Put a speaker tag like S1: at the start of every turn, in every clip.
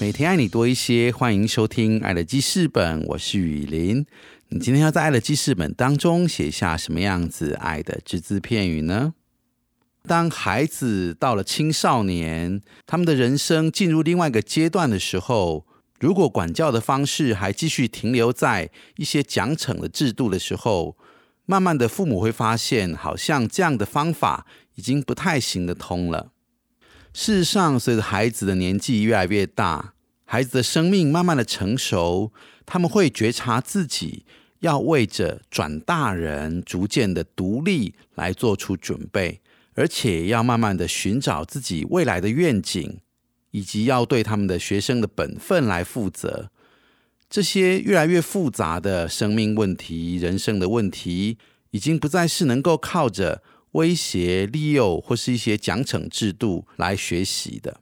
S1: 每天爱你多一些，欢迎收听《爱的记事本》，我是雨林。你今天要在《爱的记事本》当中写下什么样子爱的只字片语呢？当孩子到了青少年，他们的人生进入另外一个阶段的时候，如果管教的方式还继续停留在一些奖惩的制度的时候，慢慢的父母会发现，好像这样的方法已经不太行得通了。事实上，随着孩子的年纪越来越大，孩子的生命慢慢的成熟，他们会觉察自己要为着转大人、逐渐的独立来做出准备，而且要慢慢的寻找自己未来的愿景，以及要对他们的学生的本分来负责。这些越来越复杂的生命问题、人生的问题，已经不再是能够靠着。威胁、利诱或是一些奖惩制度来学习的，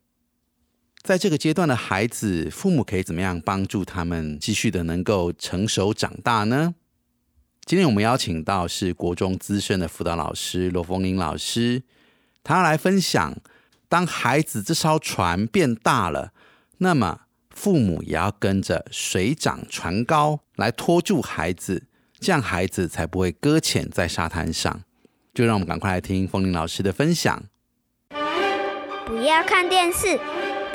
S1: 在这个阶段的孩子，父母可以怎么样帮助他们继续的能够成熟长大呢？今天我们邀请到是国中资深的辅导老师罗凤英老师，他来分享：当孩子这艘船变大了，那么父母也要跟着水涨船高来拖住孩子，这样孩子才不会搁浅在沙滩上。就让我们赶快来听风铃老师的分享。
S2: 不要看电视，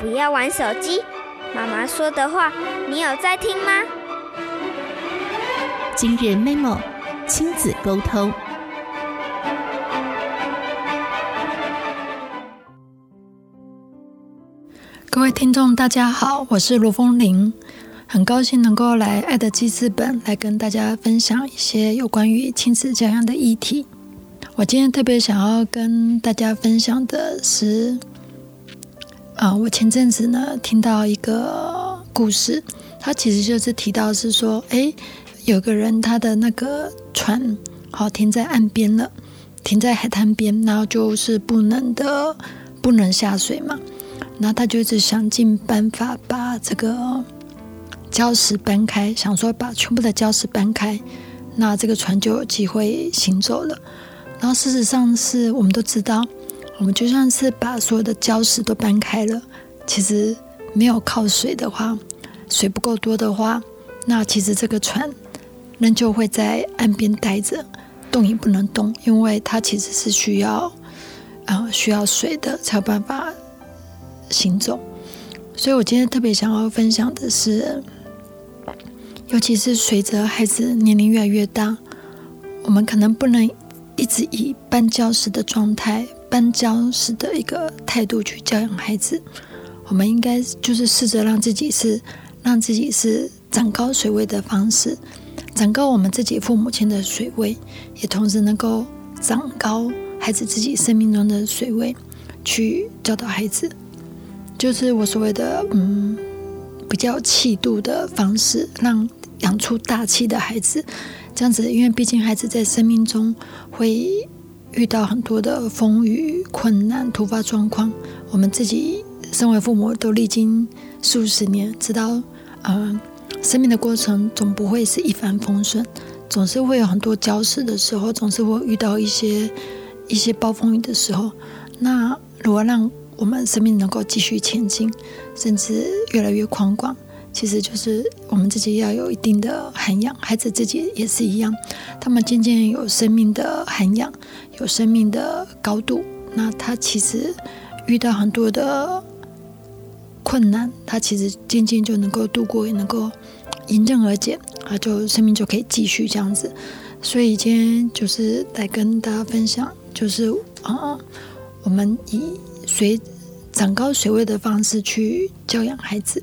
S2: 不要玩手机。妈妈说的话，你有在听吗？
S3: 今日 memo 亲子沟通。
S4: 各位听众，大家好，我是罗风铃，很高兴能够来爱的记事本来跟大家分享一些有关于亲子教养的议题。我今天特别想要跟大家分享的是，啊，我前阵子呢听到一个故事，它其实就是提到是说，哎，有个人他的那个船好停在岸边了，停在海滩边，然后就是不能的不能下水嘛，然后他就一直想尽办法把这个礁石搬开，想说把全部的礁石搬开，那这个船就有机会行走了。然后事实上是我们都知道，我们就算是把所有的礁石都搬开了，其实没有靠水的话，水不够多的话，那其实这个船仍旧会在岸边待着，动也不能动，因为它其实是需要啊需要水的才有办法行走。所以我今天特别想要分享的是，尤其是随着孩子年龄越来越大，我们可能不能。一直以搬礁石的状态、搬礁石的一个态度去教养孩子，我们应该就是试着让自己是让自己是长高水位的方式，长高我们自己父母亲的水位，也同时能够长高孩子自己生命中的水位，去教导孩子，就是我所谓的嗯比较气度的方式，让养出大气的孩子。这样子，因为毕竟孩子在生命中会遇到很多的风雨、困难、突发状况。我们自己身为父母，都历经数十年，知道，嗯，生命的过程总不会是一帆风顺，总是会有很多礁石的时候，总是会遇到一些一些暴风雨的时候。那如何让我们生命能够继续前进，甚至越来越宽广？其实就是我们自己要有一定的涵养，孩子自己也是一样，他们渐渐有生命的涵养，有生命的高度。那他其实遇到很多的困难，他其实渐渐就能够度过，也能够迎刃而解，啊，就生命就可以继续这样子。所以今天就是来跟大家分享，就是啊，我们以水长高水位的方式去教养孩子。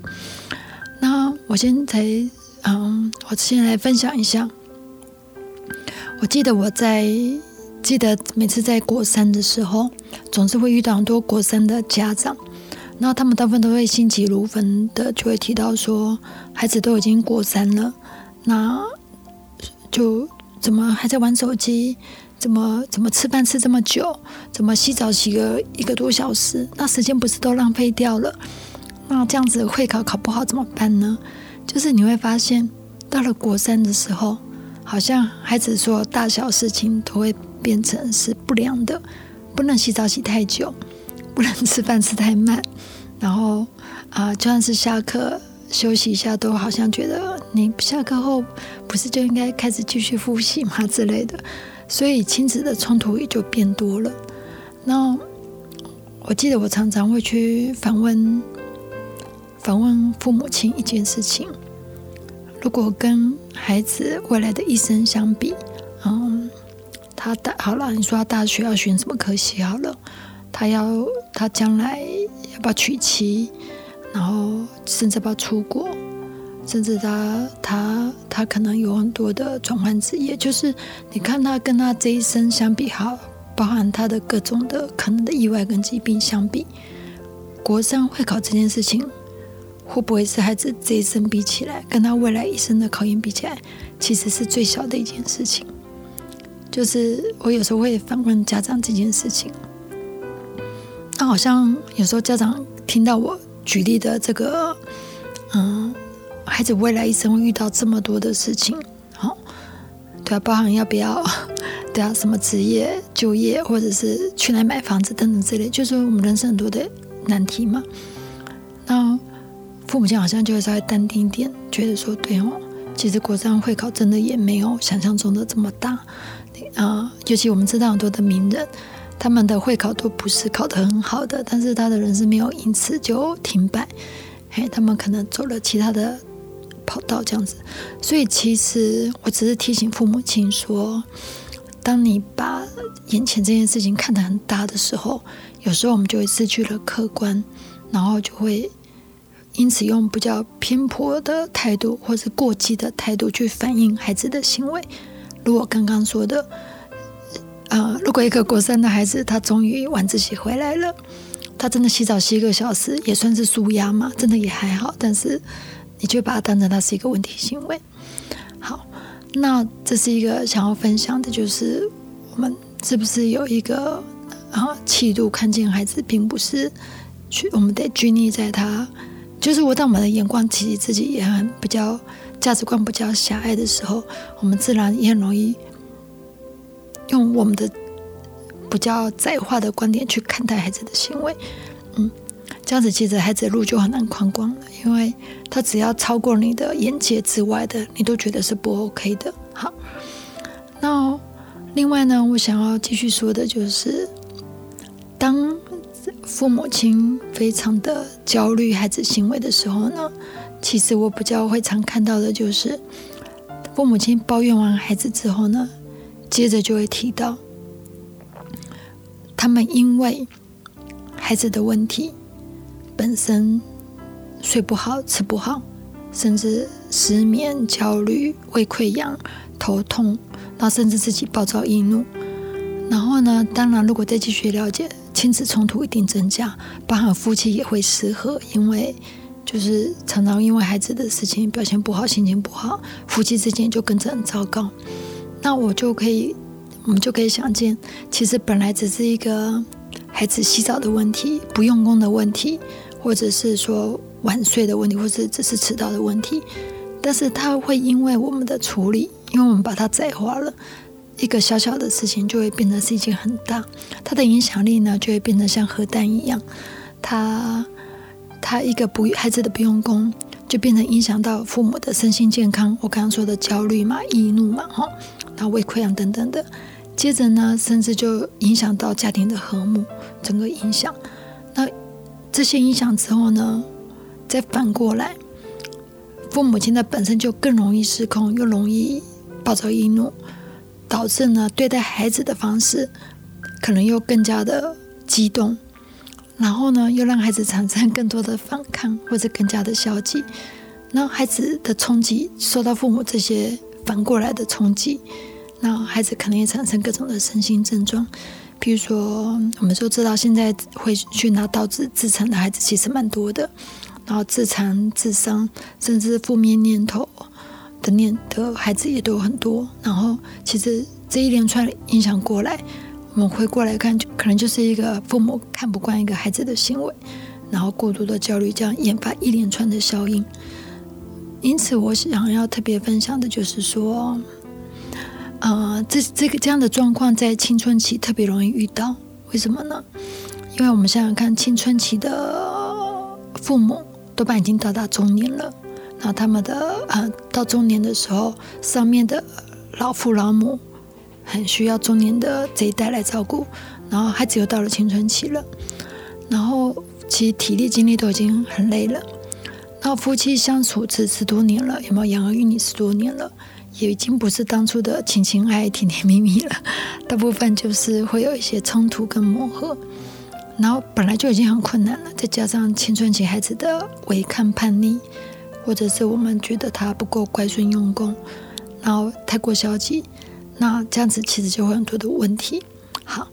S4: 那我先才，嗯，我先来分享一下。我记得我在记得每次在国三的时候，总是会遇到很多国三的家长。那他们大部分都会心急如焚的，就会提到说，孩子都已经国三了，那就怎么还在玩手机？怎么怎么吃饭吃这么久？怎么洗澡洗个一个多小时？那时间不是都浪费掉了？那这样子会考考不好怎么办呢？就是你会发现，到了国三的时候，好像孩子说大小事情都会变成是不良的，不能洗澡洗太久，不能吃饭吃太慢，然后啊，就算是下课休息一下，都好像觉得你下课后不是就应该开始继续复习吗之类的。所以亲子的冲突也就变多了。那我记得我常常会去访问访问父母亲一件事情：如果跟孩子未来的一生相比，嗯，他大好了，你说他大学要选什么科系好了，他要他将来要不要娶妻，然后甚至要不要出国。甚至他他他可能有很多的转换职业，就是你看他跟他这一生相比，哈，包含他的各种的可能的意外跟疾病相比，国三会考这件事情，会不会是孩子这一生比起来，跟他未来一生的考验比起来，其实是最小的一件事情。就是我有时候会反问家长这件事情，那好像有时候家长听到我举例的这个，嗯。孩子未来一生会遇到这么多的事情，好，对啊，包含要不要，对啊，什么职业、就业，或者是去哪买房子等等之类，就是我们人生很多的难题嘛。那父母亲好像就会稍微淡定一点，觉得说，对哦，其实国三会考真的也没有想象中的这么大啊。尤其我们知道很多的名人，他们的会考都不是考得很好的，但是他的人生没有因此就停摆，嘿，他们可能走了其他的。跑道这样子，所以其实我只是提醒父母亲说，当你把眼前这件事情看得很大的时候，有时候我们就会失去了客观，然后就会因此用比较偏颇的态度或是过激的态度去反映孩子的行为。如果刚刚说的，呃，如果一个国三的孩子他终于晚自习回来了，他真的洗澡洗一个小时也算是舒压嘛，真的也还好，但是。你就把它当成它是一个问题行为。好，那这是一个想要分享的，就是我们是不是有一个啊气度看见孩子，并不是去我们得拘泥在他，就是我当我们的眼光其实自己也很比较价值观比较狭隘的时候，我们自然也很容易用我们的比较窄化的观点去看待孩子的行为，嗯。这样子，其实孩子的路就很难宽广了，因为他只要超过你的眼界之外的，你都觉得是不 OK 的。好，那另外呢，我想要继续说的就是，父母亲非常的焦虑孩子行为的时候呢，其实我比较会常看到的就是，父母亲抱怨完孩子之后呢，接着就会提到，他们因为孩子的问题。本身睡不好、吃不好，甚至失眠、焦虑、胃溃疡、头痛，然后甚至自己暴躁易怒。然后呢，当然，如果再继续了解，亲子冲突一定增加，包含夫妻也会失和，因为就是常常因为孩子的事情表现不好、心情不好，夫妻之间就跟着很糟糕。那我就可以，我们就可以想见，其实本来只是一个孩子洗澡的问题、不用功的问题。或者是说晚睡的问题，或者只是迟到的问题，但是他会因为我们的处理，因为我们把它窄化了，一个小小的事情就会变得是一件很大，它的影响力呢就会变得像核弹一样，它它一个不孩子的不用功，就变成影响到父母的身心健康。我刚刚说的焦虑嘛、易怒嘛、哈，然后胃溃疡等等的，接着呢，甚至就影响到家庭的和睦，整个影响。那这些影响之后呢，再反过来，父母亲的本身就更容易失控，又容易暴躁易怒，导致呢对待孩子的方式可能又更加的激动，然后呢又让孩子产生更多的反抗或者更加的消极，那孩子的冲击受到父母这些反过来的冲击，那孩子可能也产生各种的身心症状，比如说，我们都知道现在会去拿刀子自残的孩子其实蛮多的，然后自残、自伤，甚至负面念头的念的孩子也都有很多。然后，其实这一连串影响过来，我们回过来看，就可能就是一个父母看不惯一个孩子的行为，然后过度的焦虑，这样引发一连串的效应。因此，我想要特别分享的就是说。呃，这这个这样的状况在青春期特别容易遇到，为什么呢？因为我们想想看，青春期的父母多半已经到达中年了，然后他们的呃到中年的时候，上面的老父老母很需要中年的这一代来照顾，然后孩子又到了青春期了，然后其实体力精力都已经很累了，然后夫妻相处这十多年了，有没有养儿育女十多年了？也已经不是当初的情情爱、甜甜蜜蜜了，大部分就是会有一些冲突跟磨合，然后本来就已经很困难了，再加上青春期孩子的违抗叛逆，或者是我们觉得他不够乖顺用功，然后太过消极，那这样子其实就会很多的问题。好。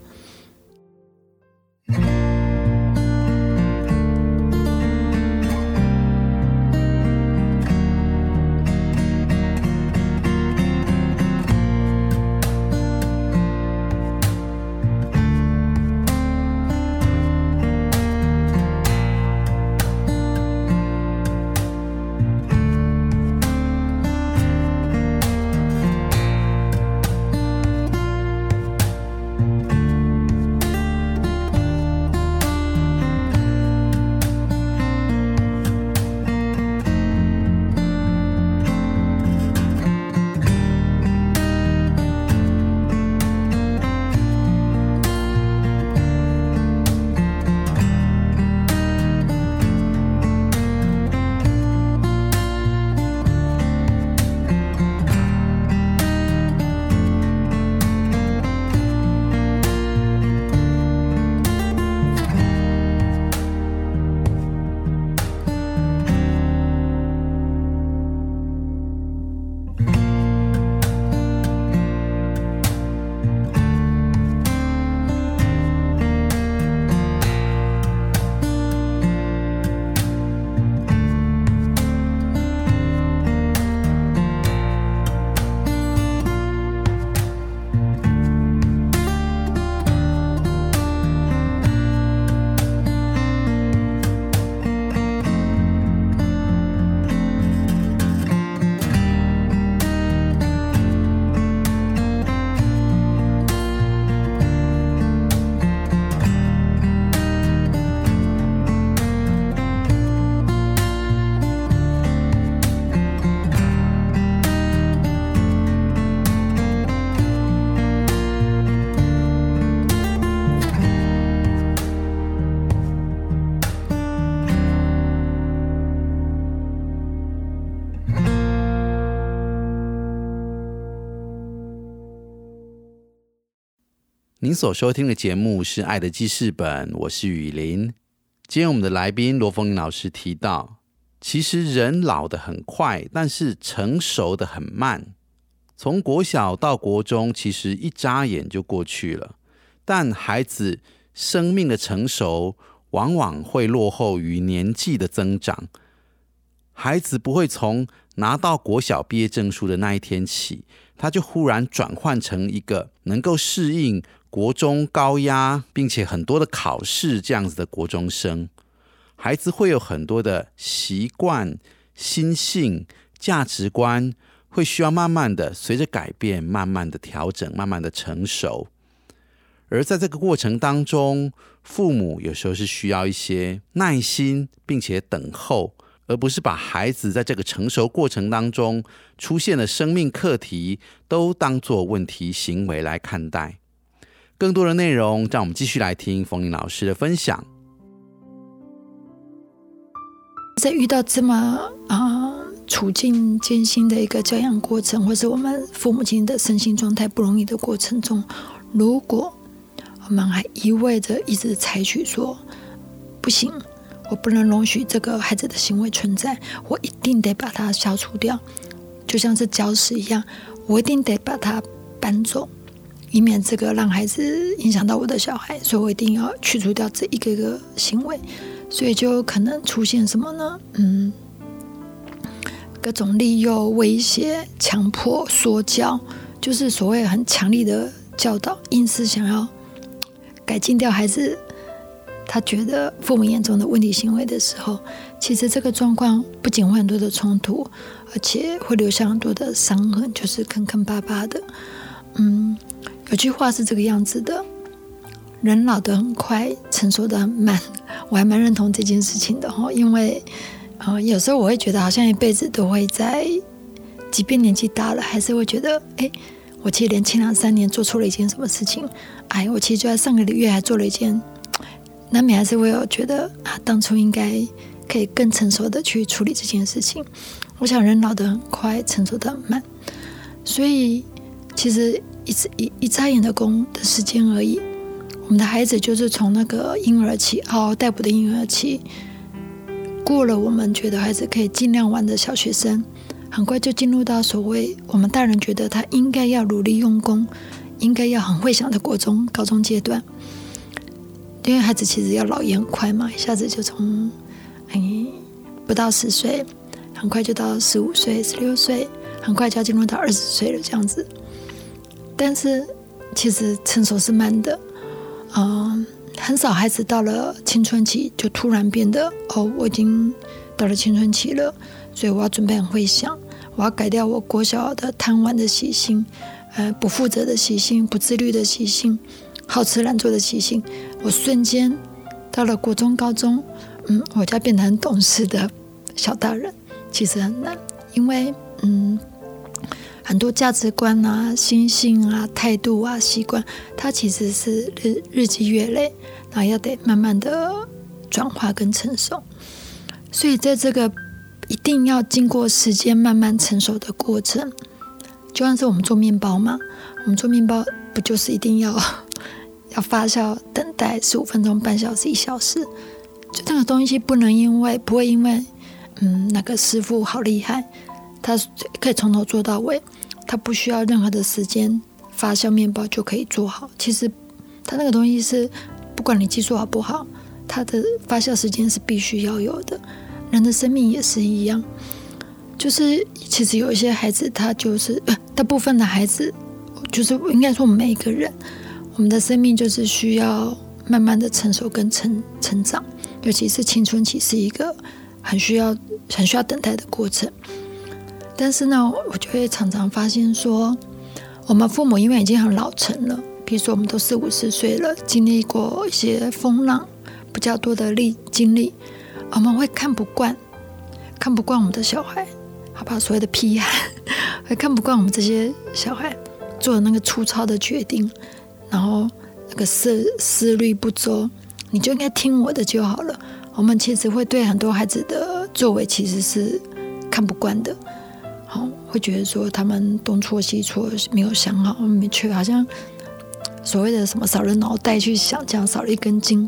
S1: 您所收听的节目是《爱的记事本》，我是雨林。今天我们的来宾罗凤玲老师提到，其实人老得很快，但是成熟的很慢。从国小到国中，其实一眨眼就过去了。但孩子生命的成熟，往往会落后于年纪的增长。孩子不会从拿到国小毕业证书的那一天起，他就忽然转换成一个能够适应。国中高压，并且很多的考试这样子的国中生，孩子会有很多的习惯、心性、价值观，会需要慢慢的随着改变，慢慢的调整，慢慢的成熟。而在这个过程当中，父母有时候是需要一些耐心，并且等候，而不是把孩子在这个成熟过程当中出现的生命课题都当做问题行为来看待。更多的内容，让我们继续来听冯林老师的分享。
S4: 在遇到这么啊处境艰辛的一个教养过程，或是我们父母亲的身心状态不容易的过程中，如果我们还一味着一直采取说不行，我不能容许这个孩子的行为存在，我一定得把它消除掉，就像是礁石一样，我一定得把它搬走。以免这个让孩子影响到我的小孩，所以我一定要去除掉这一个个行为，所以就可能出现什么呢？嗯，各种利诱、威胁、强迫、说教，就是所谓很强力的教导，因此想要改进掉孩子他觉得父母眼中的问题行为的时候，其实这个状况不仅会很多的冲突，而且会留下很多的伤痕，就是坑坑巴巴的，嗯。有句话是这个样子的：人老得很快，成熟的很慢。我还蛮认同这件事情的哈，因为呃，有时候我会觉得好像一辈子都会在，即便年纪大了，还是会觉得，哎，我其实连前两三年做错了一件什么事情，哎，我其实就在上个月还做了一件，难免还是会有觉得啊，当初应该可以更成熟的去处理这件事情。我想人老得很快，成熟的很慢，所以其实。一次一一眨眼的功的时间而已，我们的孩子就是从那个婴儿期嗷嗷待哺的婴儿期，过了我们觉得孩子可以尽量玩的小学生，很快就进入到所谓我们大人觉得他应该要努力用功，应该要很会想的国中、高中阶段。因为孩子其实要老也很快嘛，一下子就从哎不到十岁，很快就到十五岁、十六岁，很快就要进入到二十岁了，这样子。但是，其实成熟是慢的，嗯，很少孩子到了青春期就突然变得哦，我已经到了青春期了，所以我要准备很会想，我要改掉我国小的贪玩的习性，呃，不负责的习性，不自律的习性，好吃懒做的习性，我瞬间到了国中、高中，嗯，我就要变得很懂事的小大人，其实很难，因为嗯。很多价值观啊、心性啊、态度啊、习惯，它其实是日日积月累，然后要得慢慢的转化跟成熟。所以在这个一定要经过时间慢慢成熟的过程，就像是我们做面包嘛，我们做面包不就是一定要要发酵、等待十五分钟、半小时、一小时？就那个东西不能因为不会因为嗯那个师傅好厉害，他可以从头做到尾。他不需要任何的时间发酵面包就可以做好。其实，他那个东西是不管你技术好不好，它的发酵时间是必须要有的。人的生命也是一样，就是其实有一些孩子，他就是，大部分的孩子，就是应该说每一个人，我们的生命就是需要慢慢的成熟跟成成长，尤其是青春期是一个很需要很需要等待的过程。但是呢，我就会常常发现说，我们父母因为已经很老成了，比如说我们都四五十岁了，经历过一些风浪比较多的历经历，我们会看不惯，看不惯我们的小孩，好吧，所谓的批孩，会看不惯我们这些小孩做的那个粗糙的决定，然后那个思思虑不周，你就应该听我的就好了。我们其实会对很多孩子的作为其实是看不惯的。好，会觉得说他们东错西错，没有想好，没却好像所谓的什么少了脑袋去想，这样少了一根筋，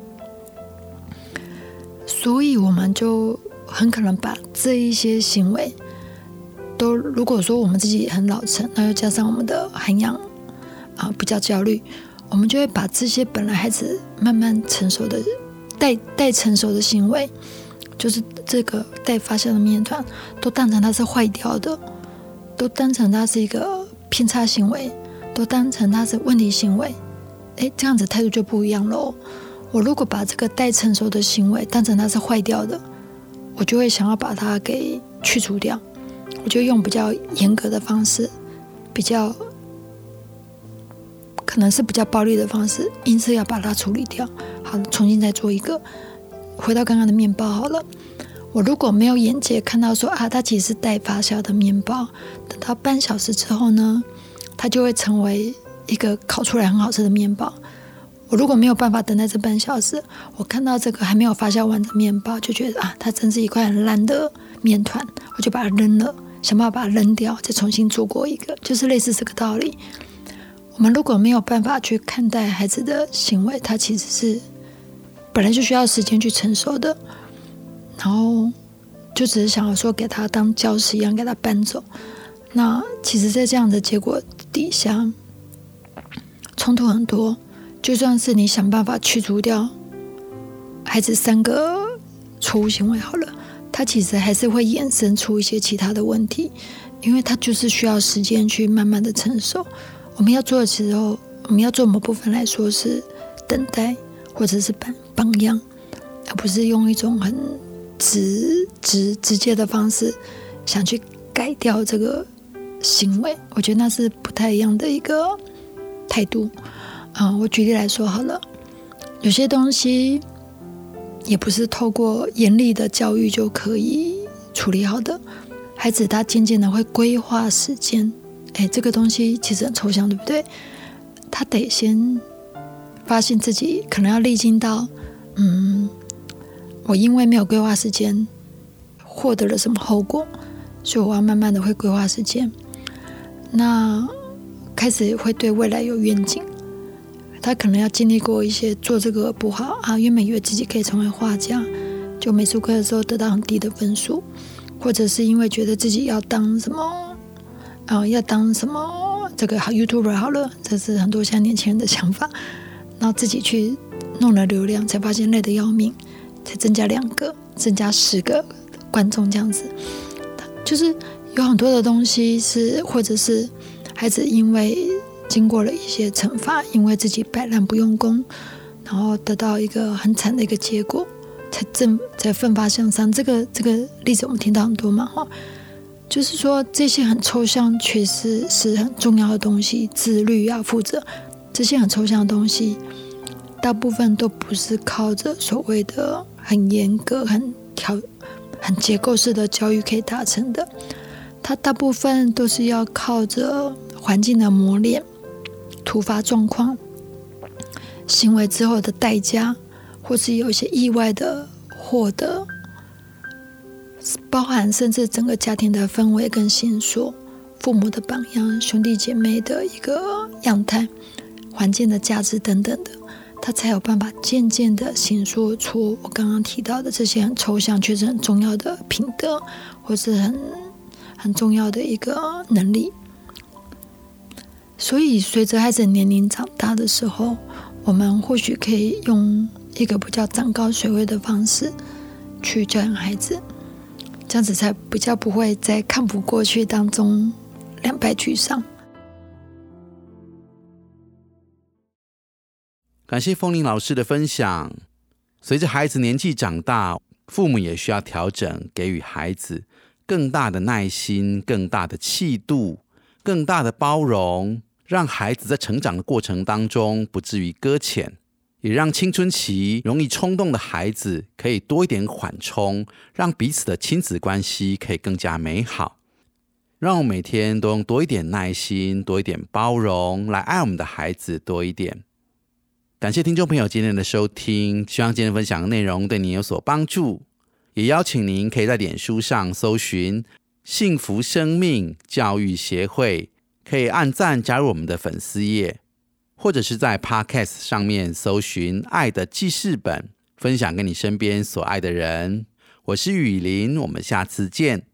S4: 所以我们就很可能把这一些行为都，如果说我们自己很老成，那又加上我们的涵养啊比较焦虑，我们就会把这些本来孩子慢慢成熟的待待成熟的行为。就是这个待发酵的面团，都当成它是坏掉的，都当成它是一个偏差行为，都当成它是问题行为。哎，这样子态度就不一样喽。我如果把这个待成熟的行为当成它是坏掉的，我就会想要把它给去除掉。我就用比较严格的方式，比较可能是比较暴力的方式，因此要把它处理掉。好，重新再做一个。回到刚刚的面包好了，我如果没有眼界看到说啊，它其实是待发酵的面包，等到半小时之后呢，它就会成为一个烤出来很好吃的面包。我如果没有办法等待这半小时，我看到这个还没有发酵完的面包，就觉得啊，它真是一块很烂的面团，我就把它扔了，想办法把它扔掉，再重新做过一个，就是类似这个道理。我们如果没有办法去看待孩子的行为，他其实是。本来就需要时间去成熟的，然后就只是想要说给他当教师一样给他搬走。那其实，在这样的结果底下，冲突很多，就算是你想办法去除掉孩子三个错误行为好了，他其实还是会衍生出一些其他的问题，因为他就是需要时间去慢慢的成熟。我们要做的时候，我们要做某部分来说是等待，或者是榜榜样，而不是用一种很直直直接的方式想去改掉这个行为。我觉得那是不太一样的一个态度。啊、我举例来说好了，有些东西也不是透过严厉的教育就可以处理好的。孩子他渐渐的会规划时间，哎，这个东西其实很抽象，对不对？他得先发现自己可能要历经到，嗯，我因为没有规划时间，获得了什么后果，所以我要慢慢的会规划时间。那开始会对未来有愿景，他可能要经历过一些做这个不好啊，原本以为自己可以成为画家，就美术课的时候得到很低的分数，或者是因为觉得自己要当什么，啊、要当什么这个好 YouTuber 好了，这是很多现在年轻人的想法，然后自己去弄了流量，才发现累得要命，才增加两个，增加十个观众这样子，就是有很多的东西是，或者是孩子因为经过了一些惩罚，因为自己摆烂不用功，然后得到一个很惨的一个结果，才正才奋发向上。这个这个例子我们听到很多嘛，哈，就是说这些很抽象，确实是很重要的东西，自律要负责，这些很抽象的东西，大部分都不是靠着所谓的很严格、很条、很结构式的教育可以达成的。它大部分都是要靠着环境的磨练、突发状况、行为之后的代价，或是有一些意外的获得，包含甚至整个家庭的氛围跟形塑、父母的榜样、兄弟姐妹的一个样态、环境的价值等等的，他才有办法渐渐的形塑出我刚刚提到的这些很抽象却是很重要的品德，或是很很重要的一个能力。所以，随着孩子年龄长大的时候，我们或许可以用一个比较长高水位的方式去教养孩子，这样子才比较不会在看不过去当中两败俱伤。
S1: 感谢风铃老师的分享。随着孩子年纪长大，父母也需要调整，给予孩子更大的耐心、更大的气度、更大的包容，让孩子在成长的过程当中不至于搁浅，也让青春期容易冲动的孩子可以多一点缓冲，让彼此的亲子关系可以更加美好。让我每天都用多一点耐心、多一点包容来爱我们的孩子多一点。感谢听众朋友今天的收听，希望今天分享的内容对你有所帮助。也邀请您可以在脸书上搜寻“幸福生命教育协会”，可以按赞加入我们的粉丝页，或者是在 Podcast 上面搜寻“爱的记事本”，分享给你身边所爱的人。我是雨林，我们下次见。